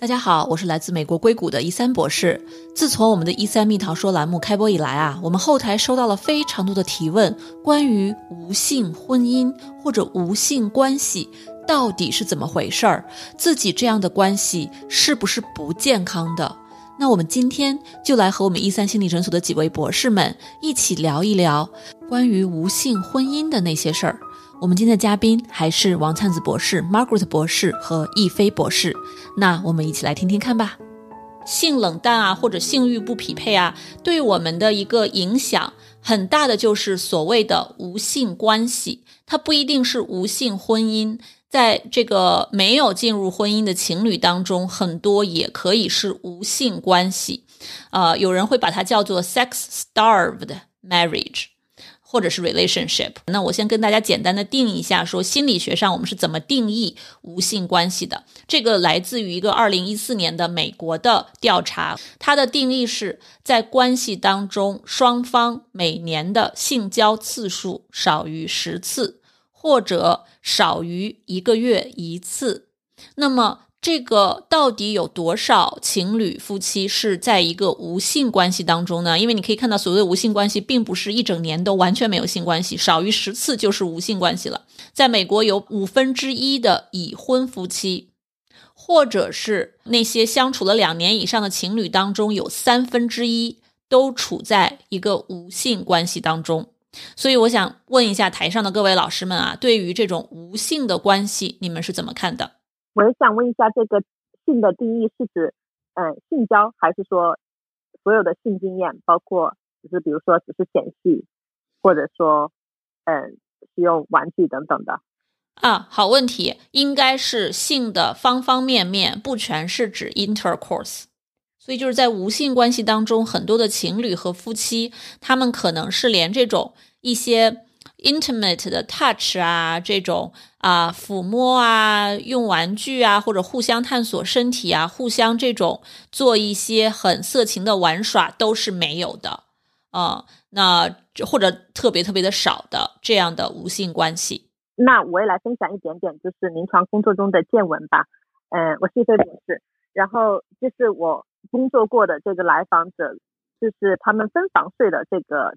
大家好，我是来自美国硅谷的一三博士。自从我们的“一三蜜桃说”栏目开播以来啊，我们后台收到了非常多的提问，关于无性婚姻或者无性关系到底是怎么回事儿，自己这样的关系是不是不健康的？那我们今天就来和我们一三心理诊所的几位博士们一起聊一聊关于无性婚姻的那些事儿。我们今天的嘉宾还是王灿子博士、Margaret 博士和易飞博士。那我们一起来听听看吧。性冷淡啊，或者性欲不匹配啊，对我们的一个影响很大的就是所谓的无性关系。它不一定是无性婚姻，在这个没有进入婚姻的情侣当中，很多也可以是无性关系。呃，有人会把它叫做 sex-starved marriage。或者是 relationship，那我先跟大家简单的定义一下，说心理学上我们是怎么定义无性关系的。这个来自于一个二零一四年的美国的调查，它的定义是在关系当中双方每年的性交次数少于十次，或者少于一个月一次。那么这个到底有多少情侣夫妻是在一个无性关系当中呢？因为你可以看到，所谓的无性关系，并不是一整年都完全没有性关系，少于十次就是无性关系了。在美国，有五分之一的已婚夫妻，或者是那些相处了两年以上的情侣当中，有三分之一都处在一个无性关系当中。所以，我想问一下台上的各位老师们啊，对于这种无性的关系，你们是怎么看的？我也想问一下，这个性的定义是指，嗯，性交还是说所有的性经验，包括只是比如说只是前戏，或者说，嗯，使用玩具等等的？啊，好问题，应该是性的方方面面，不全是指 intercourse。所以就是在无性关系当中，很多的情侣和夫妻，他们可能是连这种一些。Intimate 的 touch 啊，这种啊抚摸啊，用玩具啊，或者互相探索身体啊，互相这种做一些很色情的玩耍都是没有的啊。那或者特别特别的少的这样的无性关系。那我也来分享一点点，就是临床工作中的见闻吧。嗯，我是一菲博士，然后就是我工作过的这个来访者，就是他们分房睡的这个。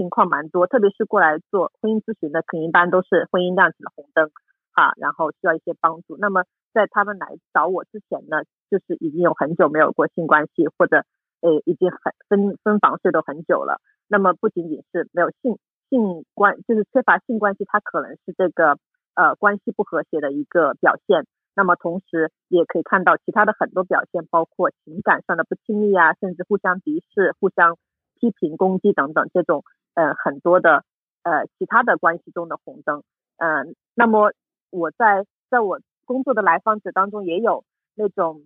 情况蛮多，特别是过来做婚姻咨询的，可能一般都是婚姻亮起了红灯，啊，然后需要一些帮助。那么在他们来找我之前呢，就是已经有很久没有过性关系，或者诶已经很分分房睡都很久了。那么不仅仅是没有性性关，就是缺乏性关系，它可能是这个呃关系不和谐的一个表现。那么同时也可以看到其他的很多表现，包括情感上的不亲密啊，甚至互相敌视、互相批评、攻击等等这种。呃，很多的呃其他的关系中的红灯，嗯，那么我在在我工作的来访者当中也有那种，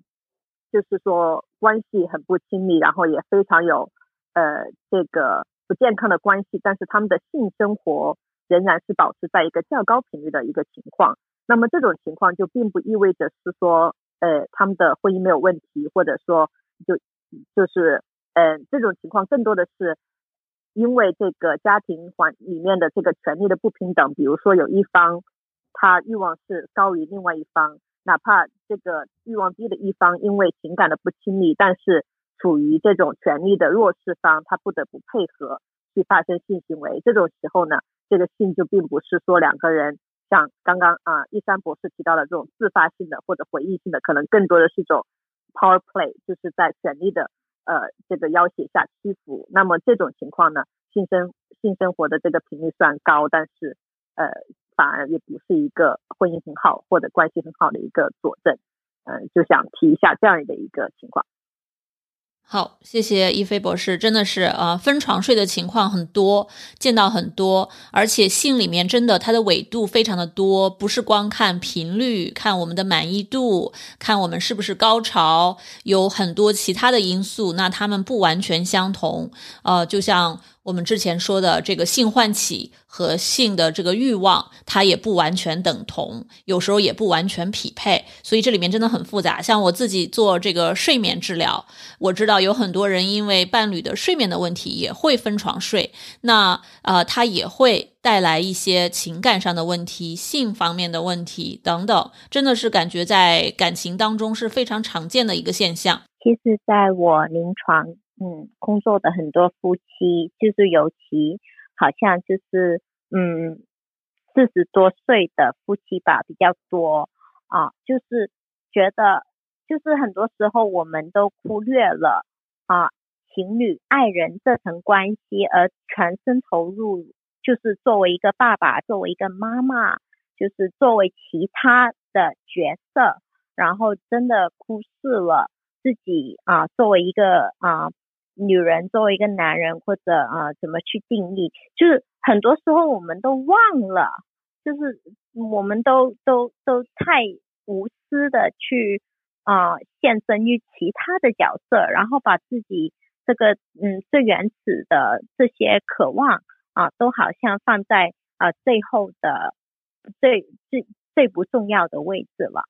就是说关系很不亲密，然后也非常有呃这个不健康的关系，但是他们的性生活仍然是保持在一个较高频率的一个情况。那么这种情况就并不意味着是说呃他们的婚姻没有问题，或者说就就是嗯这种情况更多的是。因为这个家庭环里面的这个权利的不平等，比如说有一方他欲望是高于另外一方，哪怕这个欲望低的一方因为情感的不亲密，但是处于这种权利的弱势方，他不得不配合去发生性行为。这种时候呢，这个性就并不是说两个人像刚刚啊一三博士提到的这种自发性的或者回忆性的，可能更多的是一种 power play，就是在权力的。呃，这个要挟下屈服，那么这种情况呢，性生性生活的这个频率虽然高，但是呃，反而也不是一个婚姻很好或者关系很好的一个佐证。嗯，就想提一下这样的一个情况。好，谢谢一菲博士，真的是呃，分床睡的情况很多，见到很多，而且性里面真的它的纬度非常的多，不是光看频率，看我们的满意度，看我们是不是高潮，有很多其他的因素，那他们不完全相同。呃，就像我们之前说的这个性唤起和性的这个欲望，它也不完全等同，有时候也不完全匹配，所以这里面真的很复杂。像我自己做这个睡眠治疗，我知道有很多人因为伴侣的睡眠的问题也会分床睡，那呃，他也会带来一些情感上的问题、性方面的问题等等，真的是感觉在感情当中是非常常见的一个现象。其实，在我临床。嗯，工作的很多夫妻，就是尤其好像就是嗯四十多岁的夫妻吧比较多啊，就是觉得就是很多时候我们都忽略了啊情侣爱人这层关系，而全身投入就是作为一个爸爸，作为一个妈妈，就是作为其他的角色，然后真的忽视了自己啊作为一个啊。女人作为一个男人，或者啊，怎么去定义？就是很多时候我们都忘了，就是我们都都都太无私的去啊献身于其他的角色，然后把自己这个嗯最原始的这些渴望啊，都好像放在啊最后的最最最不重要的位置了。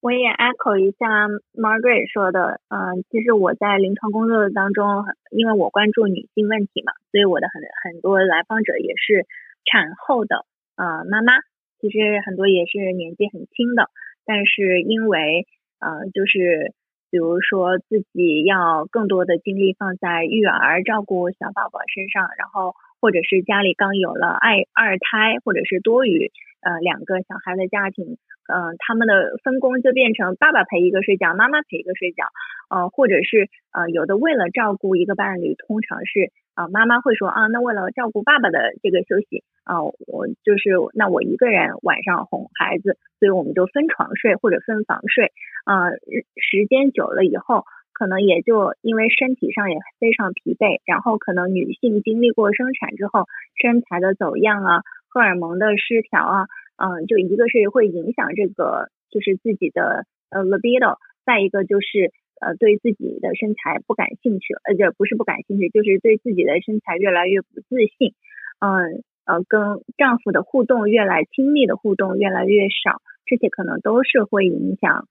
我也 echo 一下 Margaret 说的，嗯，其实我在临床工作当中，因为我关注女性问题嘛，所以我的很很多来访者也是产后的呃妈妈，其实很多也是年纪很轻的，但是因为呃就是比如说自己要更多的精力放在育儿、照顾小宝宝身上，然后或者是家里刚有了爱二胎，或者是多余呃两个小孩的家庭。嗯，他们的分工就变成爸爸陪一个睡觉，妈妈陪一个睡觉，呃，或者是呃，有的为了照顾一个伴侣，通常是啊，妈妈会说啊，那为了照顾爸爸的这个休息啊，我就是那我一个人晚上哄孩子，所以我们就分床睡或者分房睡啊，时间久了以后，可能也就因为身体上也非常疲惫，然后可能女性经历过生产之后，身材的走样啊，荷尔蒙的失调啊。嗯，就一个是会影响这个，就是自己的呃 libido，再一个就是呃对自己的身材不感兴趣，呃就不是不感兴趣，就是对自己的身材越来越不自信，嗯呃跟丈夫的互动越来亲密的互动越来越少，这些可能都是会影响，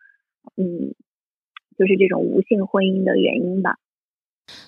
嗯，就是这种无性婚姻的原因吧。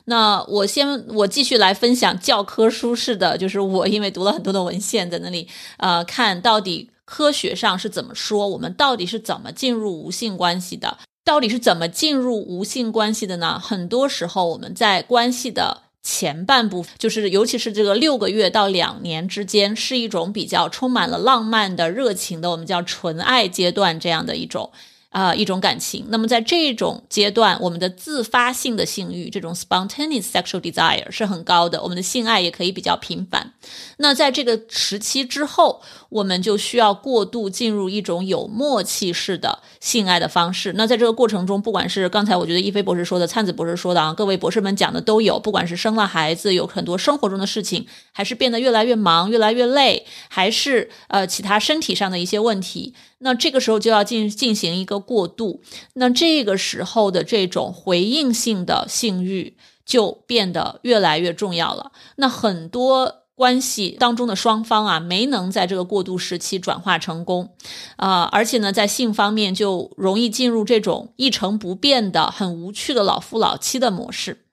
那我先我继续来分享教科书式的，就是我因为读了很多的文献，在那里呃看到底科学上是怎么说，我们到底是怎么进入无性关系的，到底是怎么进入无性关系的呢？很多时候我们在关系的前半部分，就是尤其是这个六个月到两年之间，是一种比较充满了浪漫的热情的，我们叫纯爱阶段这样的一种。啊，一种感情。那么在这种阶段，我们的自发性的性欲，这种 spontaneous sexual desire 是很高的，我们的性爱也可以比较频繁。那在这个时期之后，我们就需要过度进入一种有默契式的性爱的方式。那在这个过程中，不管是刚才我觉得一菲博士说的、灿子博士说的啊，各位博士们讲的都有，不管是生了孩子，有很多生活中的事情，还是变得越来越忙、越来越累，还是呃其他身体上的一些问题。那这个时候就要进进行一个过渡，那这个时候的这种回应性的性欲就变得越来越重要了。那很多关系当中的双方啊，没能在这个过渡时期转化成功，啊，而且呢，在性方面就容易进入这种一成不变的、很无趣的老夫老妻的模式。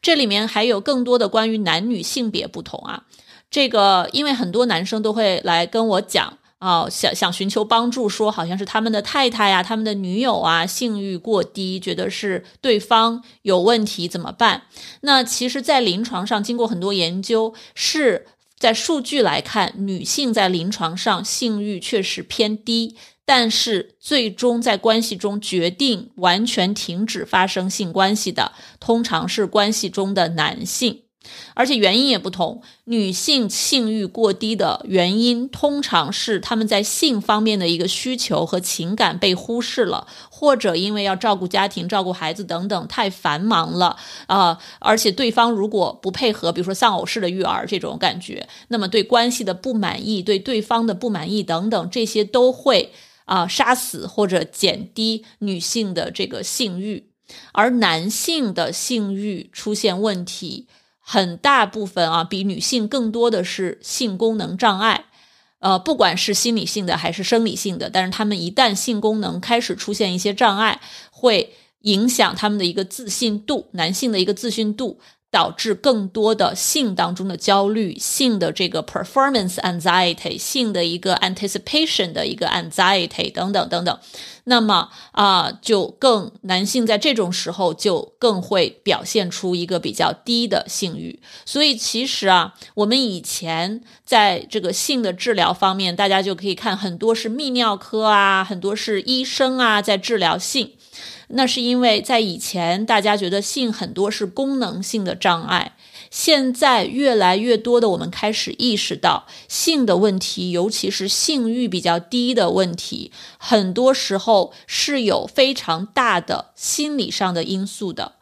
这里面还有更多的关于男女性别不同啊，这个因为很多男生都会来跟我讲。哦，想想寻求帮助，说好像是他们的太太呀、他们的女友啊，性欲过低，觉得是对方有问题，怎么办？那其实，在临床上，经过很多研究，是在数据来看，女性在临床上性欲确实偏低，但是最终在关系中决定完全停止发生性关系的，通常是关系中的男性。而且原因也不同，女性性欲过低的原因，通常是他们在性方面的一个需求和情感被忽视了，或者因为要照顾家庭、照顾孩子等等太繁忙了啊。而且对方如果不配合，比如说丧偶式的育儿这种感觉，那么对关系的不满意、对对方的不满意等等，这些都会啊杀死或者减低女性的这个性欲。而男性的性欲出现问题，很大部分啊，比女性更多的是性功能障碍，呃，不管是心理性的还是生理性的，但是他们一旦性功能开始出现一些障碍，会影响他们的一个自信度，男性的一个自信度。导致更多的性当中的焦虑，性的这个 performance anxiety，性的一个 anticipation 的一个 anxiety 等等等等。那么啊，就更男性在这种时候就更会表现出一个比较低的性欲。所以其实啊，我们以前在这个性的治疗方面，大家就可以看很多是泌尿科啊，很多是医生啊在治疗性。那是因为在以前，大家觉得性很多是功能性的障碍，现在越来越多的我们开始意识到，性的问题，尤其是性欲比较低的问题，很多时候是有非常大的心理上的因素的。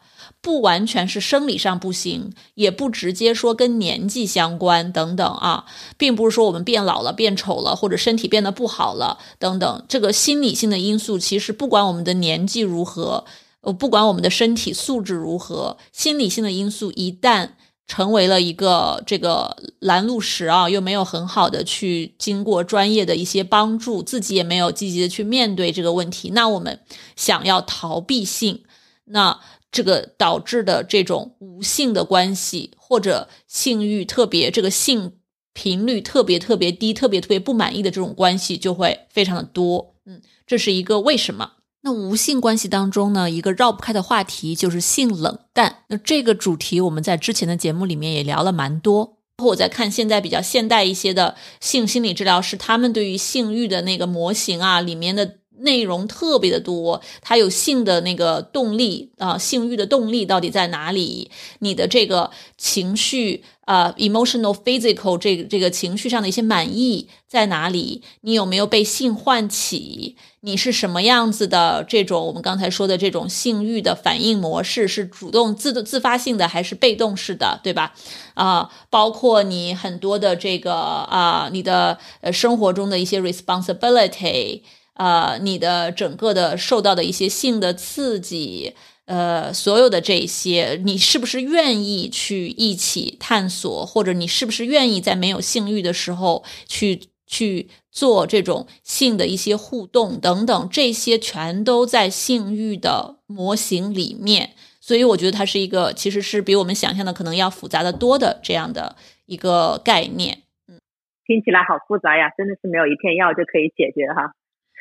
不完全是生理上不行，也不直接说跟年纪相关等等啊，并不是说我们变老了、变丑了，或者身体变得不好了等等。这个心理性的因素，其实不管我们的年纪如何，呃，不管我们的身体素质如何，心理性的因素一旦成为了一个这个拦路石啊，又没有很好的去经过专业的一些帮助，自己也没有积极的去面对这个问题，那我们想要逃避性，那。这个导致的这种无性的关系，或者性欲特别这个性频率特别特别低、特别特别不满意的这种关系就会非常的多。嗯，这是一个为什么？那无性关系当中呢，一个绕不开的话题就是性冷淡。那这个主题我们在之前的节目里面也聊了蛮多。我在看现在比较现代一些的性心理治疗师，他们对于性欲的那个模型啊，里面的。内容特别的多，它有性的那个动力啊，性欲的动力到底在哪里？你的这个情绪啊，emotional physical 这个这个情绪上的一些满意在哪里？你有没有被性唤起？你是什么样子的？这种我们刚才说的这种性欲的反应模式是主动自动自发性的还是被动式的？对吧？啊，包括你很多的这个啊，你的呃生活中的一些 responsibility。呃，你的整个的受到的一些性的刺激，呃，所有的这些，你是不是愿意去一起探索，或者你是不是愿意在没有性欲的时候去去做这种性的一些互动等等，这些全都在性欲的模型里面。所以我觉得它是一个，其实是比我们想象的可能要复杂的多的这样的一个概念。嗯，听起来好复杂呀，真的是没有一片药就可以解决哈。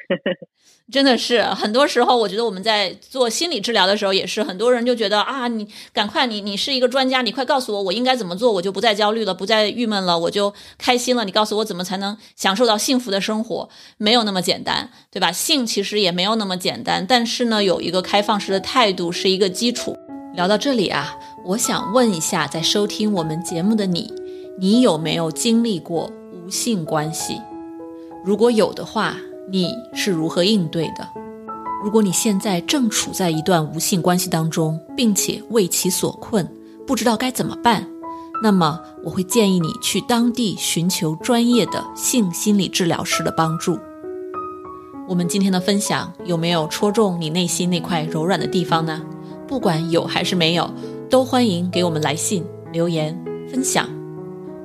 真的是，很多时候我觉得我们在做心理治疗的时候，也是很多人就觉得啊，你赶快，你你是一个专家，你快告诉我我应该怎么做，我就不再焦虑了，不再郁闷了，我就开心了。你告诉我怎么才能享受到幸福的生活？没有那么简单，对吧？性其实也没有那么简单，但是呢，有一个开放式的态度是一个基础。聊到这里啊，我想问一下，在收听我们节目的你，你有没有经历过无性关系？如果有的话。你是如何应对的？如果你现在正处在一段无性关系当中，并且为其所困，不知道该怎么办，那么我会建议你去当地寻求专业的性心理治疗师的帮助。我们今天的分享有没有戳中你内心那块柔软的地方呢？不管有还是没有，都欢迎给我们来信留言分享。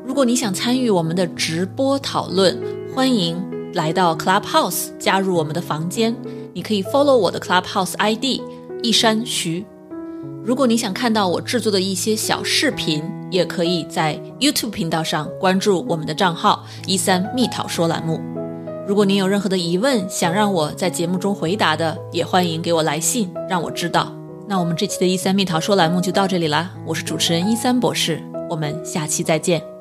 如果你想参与我们的直播讨论，欢迎。来到 Clubhouse 加入我们的房间，你可以 follow 我的 Clubhouse ID 一山徐。如果你想看到我制作的一些小视频，也可以在 YouTube 频道上关注我们的账号一三蜜桃说栏目。如果您有任何的疑问想让我在节目中回答的，也欢迎给我来信让我知道。那我们这期的一三蜜桃说栏目就到这里啦，我是主持人一三博士，我们下期再见。